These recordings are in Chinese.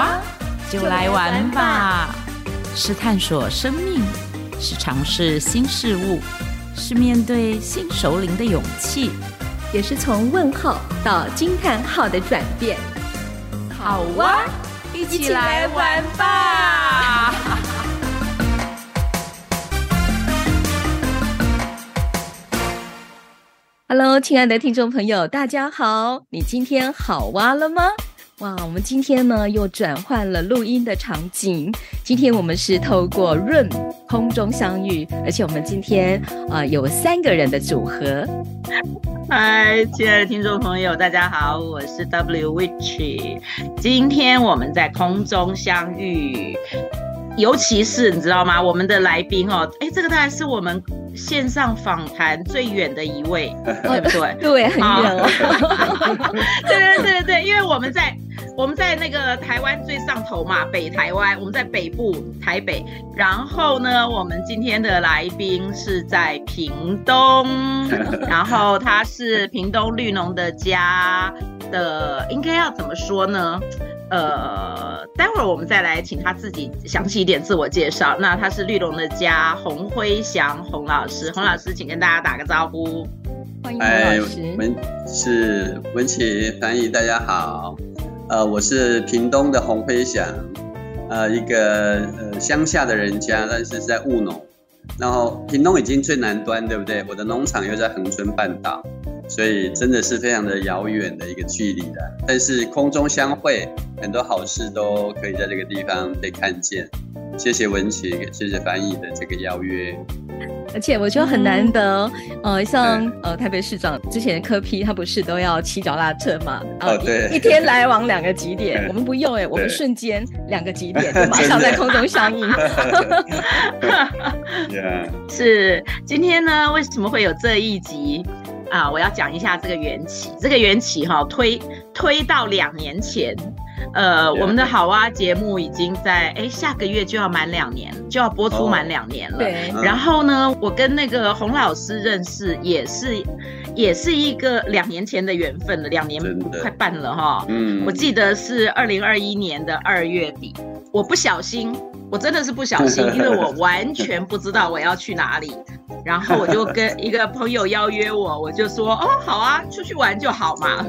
哇，就来玩吧！是探索生命，是尝试新事物，是面对新首领的勇气，也是从问号到惊叹号的转变。好哇，一起来玩吧！Hello，亲爱的听众朋友，大家好，你今天好哇了吗？哇，我们今天呢又转换了录音的场景。今天我们是透过 Room 空中相遇，而且我们今天啊、呃、有三个人的组合。嗨，亲爱的听众朋友，大家好，我是 W Witch。今天我们在空中相遇，尤其是你知道吗？我们的来宾哦，哎，这个当然是我们线上访谈最远的一位，对不对？对，很远哦。对对对对，因为我们在。我们在那个台湾最上头嘛，北台湾，我们在北部台北。然后呢，我们今天的来宾是在屏东，然后他是屏东绿农的家的，应该要怎么说呢？呃，待会儿我们再来请他自己详细一点自我介绍。那他是绿农的家洪辉祥洪老师，洪老师，请跟大家打个招呼。欢迎洪老师。文是文琪翻译，大家好。呃，我是屏东的洪飞翔，呃，一个呃乡下的人家，但是在务农。然后屏东已经最南端，对不对？我的农场又在恒春半岛，所以真的是非常的遥远的一个距离的。但是空中相会，很多好事都可以在这个地方被看见。谢谢文琪，谢谢翻译的这个邀约。而且我觉得很难得，嗯、呃，像呃台北市长之前的柯 P，他不是都要骑脚踏车嘛？哦，对，一天来往两个极点，我们不用哎、欸，我们瞬间两个极点 就马上在空中相应。是，今天呢，为什么会有这一集啊？我要讲一下这个缘起，这个缘起哈，推推到两年前。呃我们的好哇节目已经在哎下个月就要满两年，就要播出满两年了。对、oh.。然后呢，我跟那个洪老师认识也是，也是一个两年前的缘分了，两年快半了哈。嗯。我记得是二零二一年的二月底，我不小心，我真的是不小心，因为我 完全不知道我要去哪里。然后我就跟一个朋友邀约我，我就说哦好啊，出去玩就好嘛。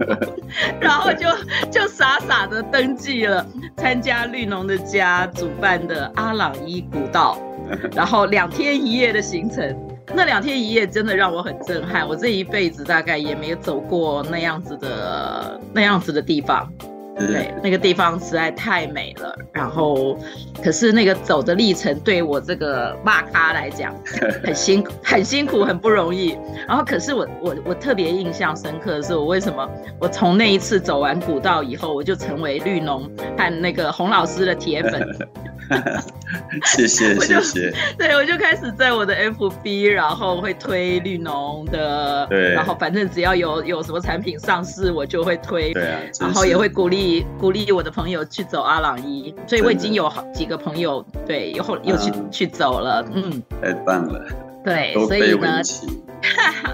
然后就就傻傻的登记了参加绿农的家主办的阿朗伊古道，然后两天一夜的行程。那两天一夜真的让我很震撼，我这一辈子大概也没有走过那样子的那样子的地方。对，那个地方实在太美了。然后，可是那个走的历程对我这个骂咖来讲 很辛苦，很辛苦，很不容易。然后，可是我我我特别印象深刻的是，我为什么我从那一次走完古道以后，我就成为绿农和那个洪老师的铁粉。谢谢谢谢，对，我就开始在我的 FB，然后会推绿农的，对，然后反正只要有有什么产品上市，我就会推，对啊，然后也会鼓励鼓励我的朋友去走阿朗一，所以我已经有好几个朋友，对，又后又去、啊、去走了，嗯，太棒了，对，所以呢，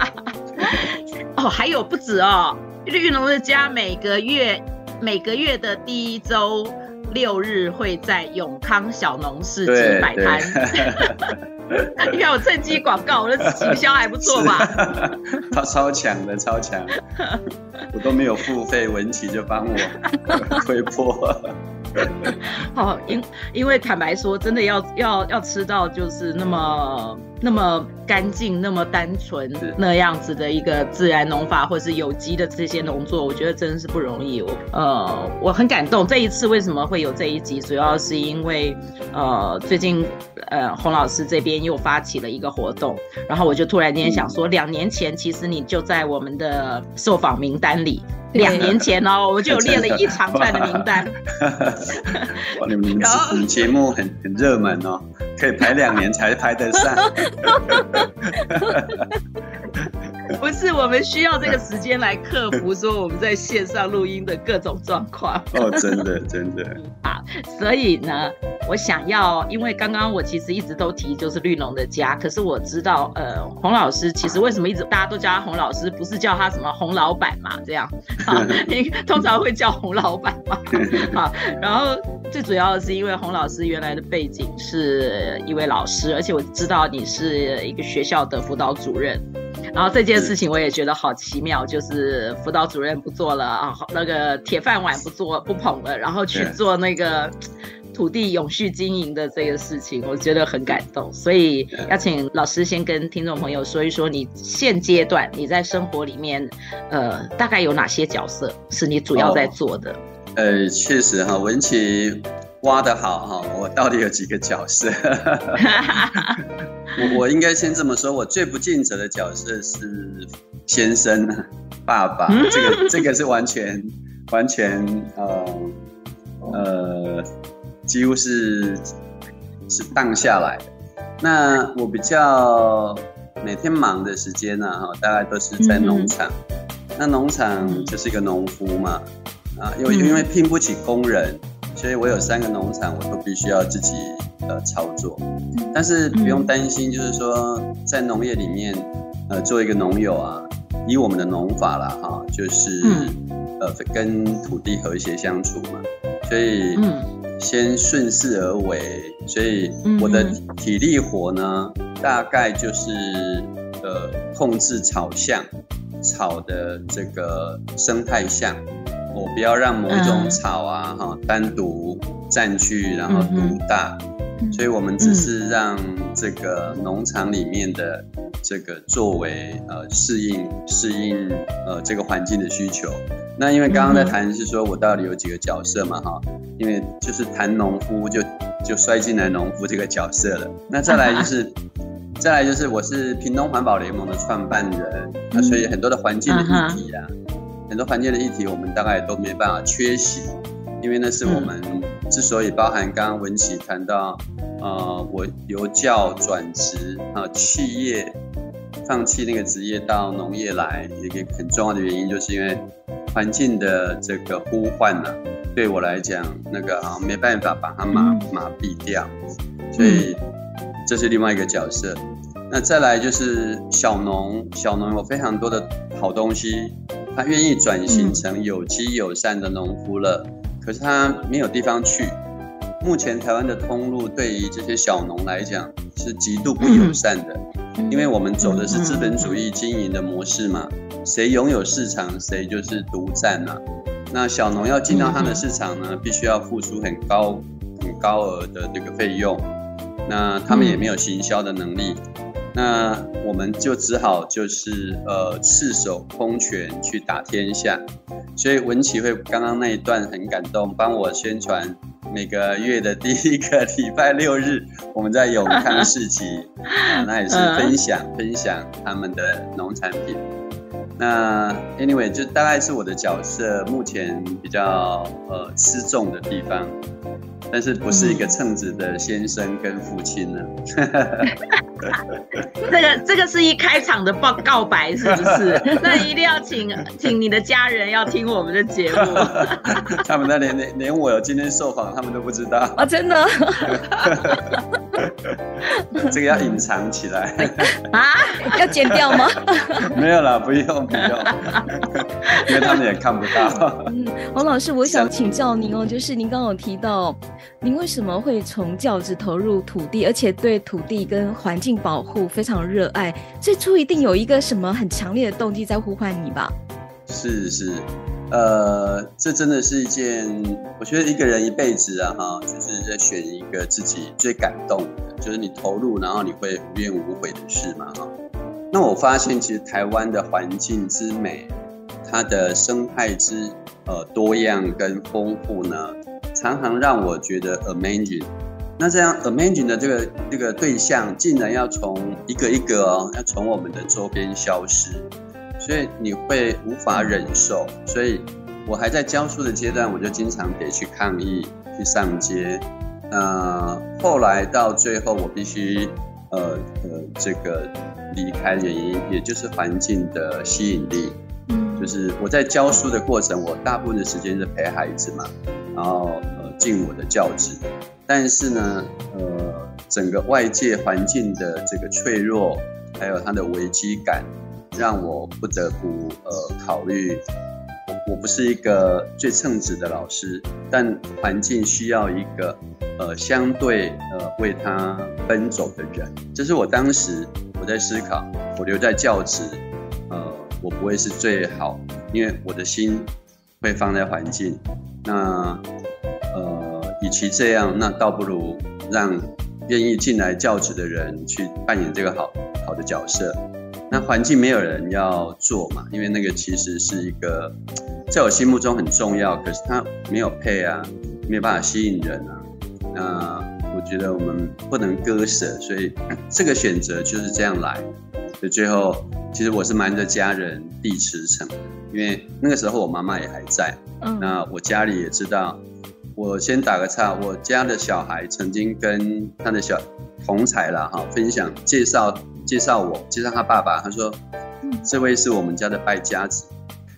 哦，还有不止哦，绿农的家每个月每个月的第一周。六日会在永康小农市集摆摊，你看 我趁机广告，我的行销还不错吧？他超强的，超强，我都没有付费，文琪就帮我推波。好，因因为坦白说，真的要要要吃到就是那么那么干净、那么单纯那样子的一个自然农法，或是有机的这些农作，我觉得真的是不容易。我呃，我很感动。这一次为什么会有这一集，主要是因为呃，最近呃，洪老师这边又发起了一个活动，然后我就突然间想说，两年前其实你就在我们的受访名单里。两年前哦，我就有列了一长串的名单。哇，你们你节目很很热门哦，可以排两年才排得上。不是，我们需要这个时间来克服说我们在线上录音的各种状况。哦，真的，真的。好，所以呢，我想要，因为刚刚我其实一直都提就是绿农的家，可是我知道，呃，洪老师其实为什么一直大家都叫他洪老师，不是叫他什么洪老板嘛？这样，好，你通常会叫洪老板嘛？好，然后最主要的是因为洪老师原来的背景是一位老师，而且我知道你是一个学校的辅导主任。然后这件事情我也觉得好奇妙，就是辅导主任不做了啊，那个铁饭碗不做不捧了，然后去做那个土地永续经营的这个事情，我觉得很感动。所以要请老师先跟听众朋友说一说，你现阶段你在生活里面，呃，大概有哪些角色是你主要在做的？哦、呃，确实哈，文琪挖得好哈，我到底有几个角色？我我应该先这么说，我最不尽责的角色是先生、爸爸，这个这个是完全完全呃呃，几乎是是荡下来的。那我比较每天忙的时间呢，哈，大概都是在农场。那农场就是一个农夫嘛，啊，因为因为聘不起工人，所以我有三个农场，我都必须要自己。呃，操作，但是不用担心，就是说在农业里面，呃，做一个农友啊，以我们的农法啦，哈，就是呃，跟土地和谐相处嘛，所以先顺势而为，所以我的体力活呢，大概就是呃，控制草相，草的这个生态相，我不要让某一种草啊，哈，单独占据，然后独大。所以，我们只是让这个农场里面的这个作为呃适应适应呃这个环境的需求。那因为刚刚在谈是说我到底有几个角色嘛哈？因为就是谈农夫就就摔进来农夫这个角色了。那再来就是 再来就是我是屏东环保联盟的创办人，那所以很多的环境的议题啊，很多环境的议题我们大概都没办法缺席，因为那是我们。之所以包含刚刚文琪谈到，呃，我由教转职啊，企业放弃那个职业到农业来，一个很重要的原因，就是因为环境的这个呼唤呢、啊，对我来讲，那个啊没办法把它麻麻痹掉，所以这是另外一个角色。那再来就是小农，小农有非常多的好东西，他愿意转型成有机友善的农夫了。可是他没有地方去。目前台湾的通路对于这些小农来讲是极度不友善的，因为我们走的是资本主义经营的模式嘛，谁拥有市场谁就是独占呐。那小农要进到他的市场呢，必须要付出很高很高额的这个费用，那他们也没有行销的能力。那我们就只好就是呃赤手空拳去打天下，所以文琪会刚刚那一段很感动，帮我宣传每个月的第一个礼拜六日，我们在永康市集 啊，那也是分享分享他们的农产品。那 anyway 就大概是我的角色，目前比较呃吃重的地方。但是不是一个称职的先生跟父亲呢？这个这个是一开场的报告白是不是？那一定要请请你的家人要听我们的节目。他们那连连连我有今天受访，他们都不知道啊！真的？这个要隐藏起来 啊？要剪掉吗？没有啦，不用不用，因为他们也看不到。嗯，洪老师，我想请教您哦，就是您刚刚有提到。您为什么会从教职投入土地，而且对土地跟环境保护非常热爱？最初一定有一个什么很强烈的动机在呼唤你吧？是是，呃，这真的是一件，我觉得一个人一辈子啊，哈，就是在选一个自己最感动的，就是你投入，然后你会无怨无悔的事嘛，哈。那我发现，其实台湾的环境之美，它的生态之呃多样跟丰富呢，常常让我觉得 amazing，那这样 amazing 的这个这个对象，竟然要从一个一个哦，要从我们的周边消失，所以你会无法忍受。所以我还在教书的阶段，我就经常得去抗议，去上街。呃，后来到最后，我必须呃呃这个离开的原因，也就是环境的吸引力。嗯，就是我在教书的过程，我大部分的时间是陪孩子嘛，然后呃尽我的教职。但是呢，呃，整个外界环境的这个脆弱，还有它的危机感，让我不得不呃考虑。我我不是一个最称职的老师，但环境需要一个呃相对呃为他奔走的人。这是我当时我在思考，我留在教职，呃，我不会是最好，因为我的心会放在环境。那呃，与其这样，那倒不如让愿意进来教职的人去扮演这个好好的角色。那环境没有人要做嘛，因为那个其实是一个。在我心目中很重要，可是它没有配啊，没有办法吸引人啊。那我觉得我们不能割舍，所以 这个选择就是这样来。所以最后，其实我是瞒着家人递辞呈，因为那个时候我妈妈也还在。嗯。那我家里也知道。我先打个岔，我家的小孩曾经跟他的小同才啦哈分享介绍介绍我介绍他爸爸，他说，这位是我们家的败家子。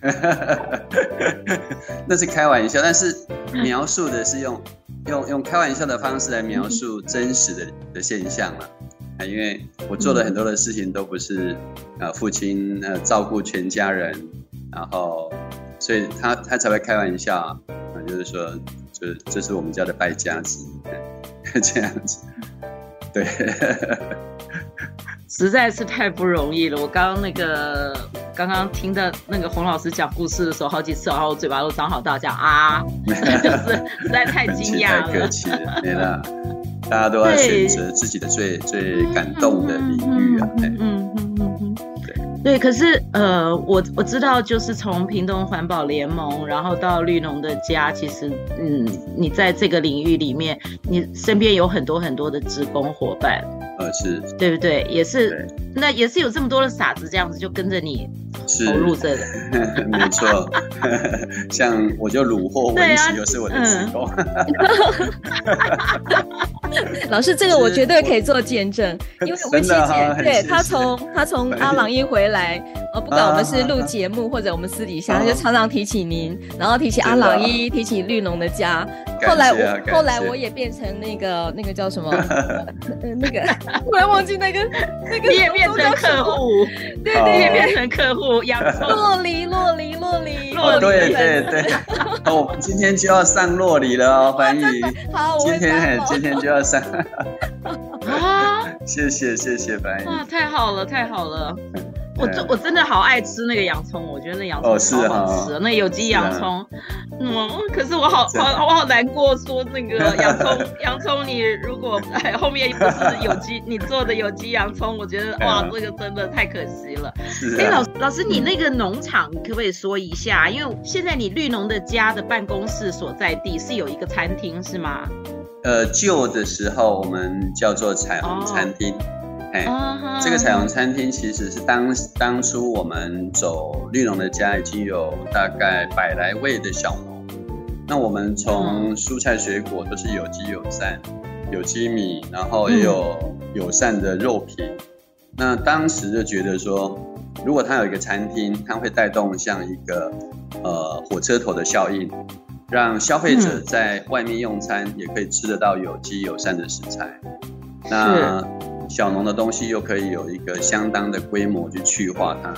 那是开玩笑，但是描述的是用用用开玩笑的方式来描述真实的的现象了啊，因为我做的很多的事情都不是呃父亲呃照顾全家人，然后所以他他才会开玩笑啊，就是说就是这是我们家的败家子，这样子，对。实在是太不容易了。我刚刚那个刚刚听到那个洪老师讲故事的时候，好几次，然后我嘴巴都张好大，讲啊，就是实在太惊讶了。太客气了，没了。大家都要选择自己的最最感动的领域啊。嗯嗯嗯嗯，对对。可是呃，我我知道，就是从屏东环保联盟，然后到绿农的家，其实嗯，你在这个领域里面，你身边有很多很多的职工伙伴。呃，是对不对？也是，那也是有这么多的傻子这样子就跟着你投入这个，没错。像我就虏获文琪，又是我的职工。老师，这个我绝对可以做见证，因为吴琪姐对她从她从阿朗一回来，呃，不管我们是录节目或者我们私底下，她就常常提起您，然后提起阿朗一，提起绿农的家。后来我后来我也变成那个那个叫什么？那个。突然忘记那个那个，你也变成客户，对对，也变成客户，洋葱，酪梨，洛梨，洛梨，洛梨，对对对。好，我们今天就要上洛梨了哦，翻译。好，今天今天就要上。啊！谢谢谢谢白。哇，太好了太好了。我真我真的好爱吃那个洋葱，我觉得那洋葱好好吃，那有机洋葱。嗯，可是我好好我好难过，说那个洋葱 洋葱，你如果哎后面不是有机，你做的有机洋葱，我觉得哇，这个真的太可惜了。哎，老老师，你那个农场，你可不可以说一下？因为现在你绿农的家的办公室所在地是有一个餐厅，是吗？呃，旧的时候我们叫做彩虹餐厅。哎 uh. 这个彩虹餐厅其实是当当初我们走绿农的家，已经有大概百来位的小农。那我们从蔬菜水果都是有机友善，有机米，然后也有友善的肉品。嗯、那当时就觉得说，如果他有一个餐厅，它会带动像一个呃火车头的效应，让消费者在外面用餐也可以吃得到有机友善的食材。嗯、那小农的东西又可以有一个相当的规模去去化它，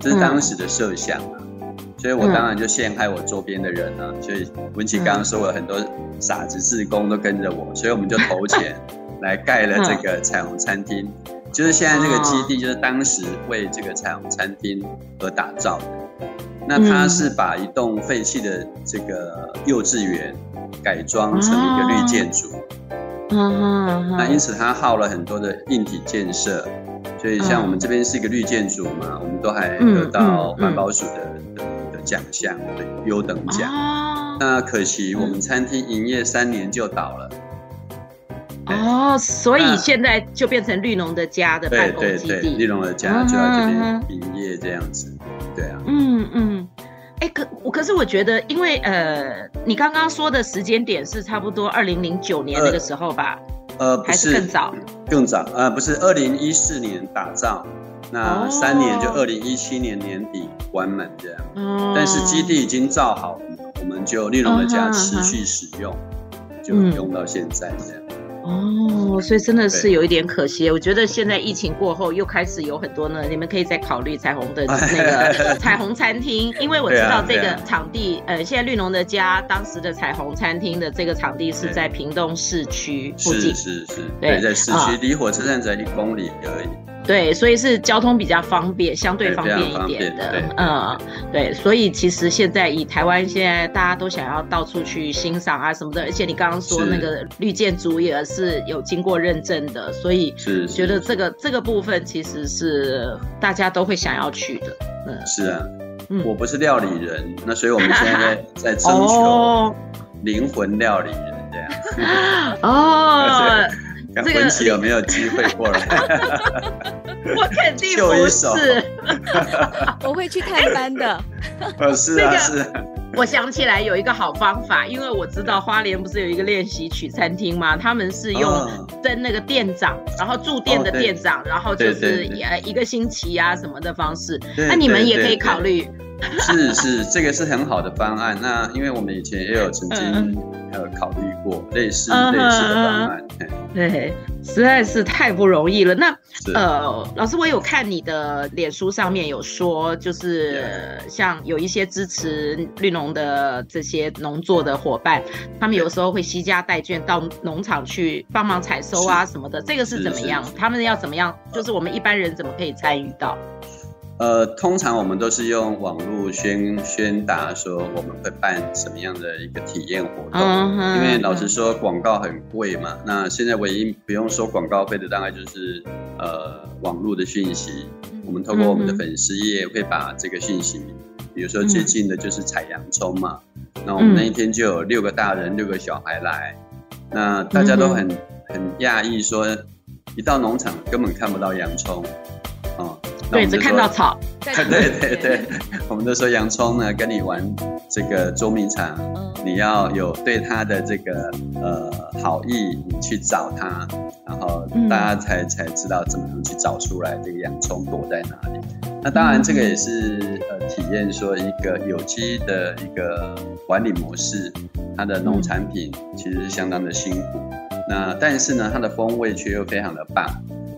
这是当时的设想啊。嗯、所以我当然就陷害我周边的人了、啊。嗯、所以文琪刚刚说了很多傻子志工都跟着我，所以我们就投钱 来盖了这个彩虹餐厅。嗯、就是现在这个基地，就是当时为这个彩虹餐厅而打造的。那它是把一栋废弃的这个幼稚园改装成一个绿建筑。嗯，那因此它耗了很多的硬体建设，所以像我们这边是一个绿建筑嘛，我们都还得到环保署的的的奖项，对，优等奖。那可惜我们餐厅营业三年就倒了。哦，所以现在就变成绿农的家的办公基地。对对对，绿农的家就在这边营业这样子。对啊。嗯嗯。哎，可我可是我觉得，因为呃，你刚刚说的时间点是差不多二零零九年那个时候吧？呃，不还是更早？更早，呃，不是，二零一四年打造，那三年就二零一七年年底关门这样。哦。但是基地已经造好了，我们就绿农的家持续使用，就用到现在这样。哦，所以真的是有一点可惜。我觉得现在疫情过后又开始有很多呢，你们可以再考虑彩虹的那个 彩虹餐厅，因为我知道这个场地，呃，现在绿农的家当时的彩虹餐厅的这个场地是在屏东市区附近，是是是，对，在市区，离火车站才一公里而已。对，所以是交通比较方便，相对方便一点的，嗯，对，所以其实现在以台湾现在大家都想要到处去欣赏啊什么的，而且你刚刚说那个绿建筑也是有经过认证的，所以是觉得这个这个部分其实是大家都会想要去的，嗯，是啊，嗯，我不是料理人，那所以我们现在在征求 灵魂料理人这样，哦。文琪有没有机会过来？我肯定不是，我会去探班的。呃，是啊，是。我想起来有一个好方法，因为我知道花莲不是有一个练习曲餐厅吗？他们是用跟那个店长，然后驻店的店长，然后就是呃一个星期啊什么的方式。那你们也可以考虑。是是，这个是很好的方案。那因为我们以前也有曾经呃考虑过类似类似的方案。对，实在是太不容易了。那呃，老师，我有看你的脸书上面有说，就是像有一些支持绿农的这些农作的伙伴，他们有时候会携家带眷到农场去帮忙采收啊什么的。这个是怎么样？他们要怎么样？就是我们一般人怎么可以参与到？呃，通常我们都是用网络宣宣达说我们会办什么样的一个体验活动，因为老实说广告很贵嘛。那现在唯一不用收广告费的，大概就是呃网络的讯息。我们透过我们的粉丝页会把这个讯息，比如说最近的就是采洋葱嘛，那我们那一天就有六个大人六个小孩来，那大家都很很讶异，说一到农场根本看不到洋葱，啊。对，只看到草。对对对，我们都说洋葱呢，跟你玩这个捉迷藏，嗯、你要有对它的这个呃好意，你去找它，然后大家才、嗯、才知道怎么样去找出来这个洋葱躲在哪里。那当然，这个也是、嗯、呃体验说一个有机的一个管理模式，它的农产品其实是相当的辛苦，那但是呢，它的风味却又非常的棒。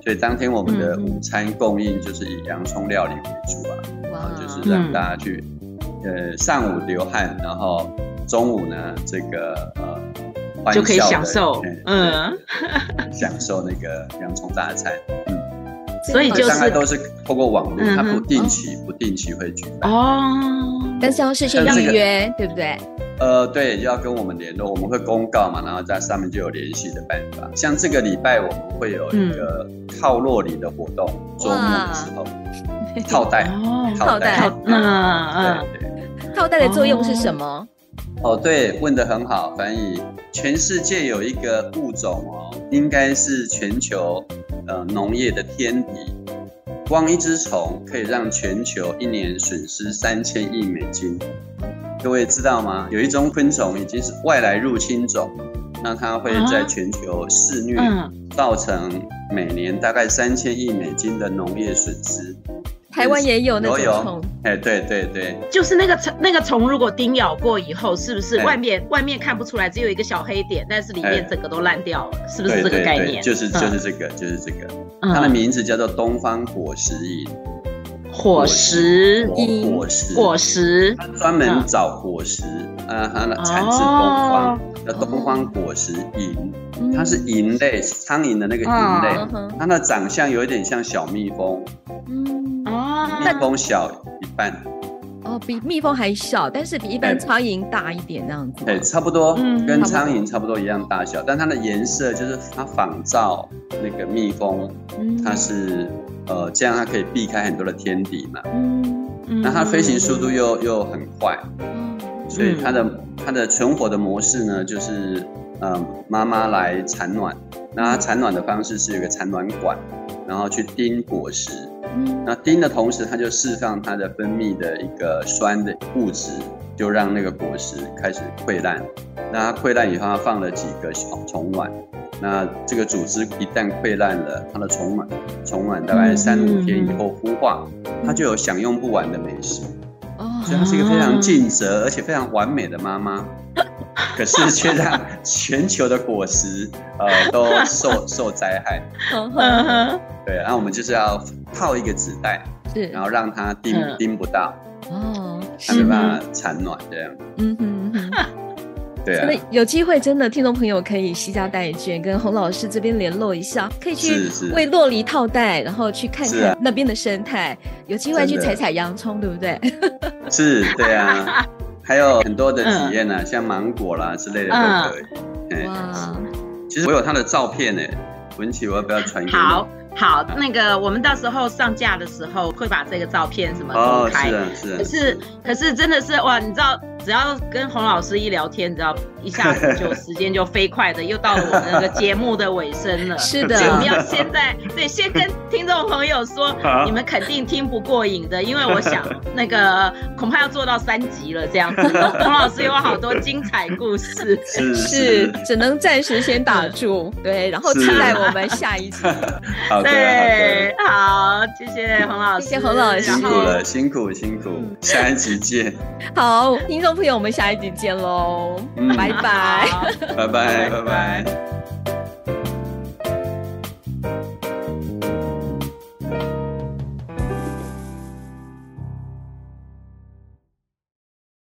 所以当天我们的午餐供应就是以洋葱料理为主啊，然后就是让大家去，呃，上午流汗，然后中午呢这个呃，就可以享受，嗯，享受那个洋葱大餐，嗯，所以就是大概都是透过网络，它不定期不定期会举办。哦，但是要事先预约，对不对？呃，对，要跟我们联络，我们会公告嘛，然后在上面就有联系的办法。像这个礼拜我们会有一个套落里的活动，周末的时候，套袋，套袋，嗯嗯，套袋的作用是什么？哦，对，问得很好，翻译。全世界有一个物种哦，应该是全球呃农业的天敌，光一只虫可以让全球一年损失三千亿美金。各位知道吗？有一种昆虫已经是外来入侵种，那它会在全球肆虐，造成每年大概三千亿美金的农业损失。台湾也有那种虫，哎，对对对，就是那个虫，那个虫如果叮咬过以后，是不是外面外面看不出来，只有一个小黑点，但是里面整个都烂掉了，是不是这个概念？就是就是这个，就是这个，它的名字叫做东方果实蝇。果实，果实，果实，它专门找果实，啊，它的产自东方，叫东方果实蝇，它是蝇类，苍蝇的那个蝇类，它的长相有一点像小蜜蜂，嗯，哦，蜜蜂小一半，哦，比蜜蜂还小，但是比一般苍蝇大一点那样子，对，差不多，跟苍蝇差不多一样大小，但它的颜色就是它仿照那个蜜蜂，它是。呃，这样它可以避开很多的天敌嘛。嗯，那它飞行速度又又很快，嗯，所以它的它的存活的模式呢，就是呃妈妈来产卵，那它产卵的方式是有一个产卵管，然后去叮果实，嗯，那叮的同时，它就释放它的分泌的一个酸的物质，就让那个果实开始溃烂。那它溃烂以后，它放了几个小虫卵。那这个组织一旦溃烂了，它的虫卵虫卵大概三五天以后孵化，它就有享用不完的美食。哦，所以它是一个非常尽责而且非常完美的妈妈。可是却让全球的果实呃都受 受灾害。对，然后我们就是要套一个纸袋，是，然后让它叮叮不到，哦，它没办法产卵这样。嗯哼哼，对啊。那有机会真的听众朋友可以携家带眷，跟洪老师这边联络一下，可以去为洛梨套袋，然后去看看那边的生态，有机会去采采洋葱，对不对？是，对啊。还有很多的体验呢、啊，嗯、像芒果啦之类的都可以。嗯、哇，其实我有他的照片呢，文琪，我要不要传给你？好，好，那个我们到时候上架的时候会把这个照片什么公开。哦，是啊，是啊。可是，可是真的是哇，你知道。只要跟洪老师一聊天，你知道一下子就时间就飞快的，又到了我们那个节目的尾声了。是的，我们要现在对先跟听众朋友说，你们肯定听不过瘾的，因为我想那个恐怕要做到三集了这样子。洪老师有好多精彩故事，是，是只能暂时先打住，对，然后期待我们下一集。好的，对，好，谢谢洪老师，谢谢洪老师，辛苦了，辛苦辛苦，下一集见。好，听众。朋友，我们下一集见喽！嗯、拜拜，拜拜，拜拜。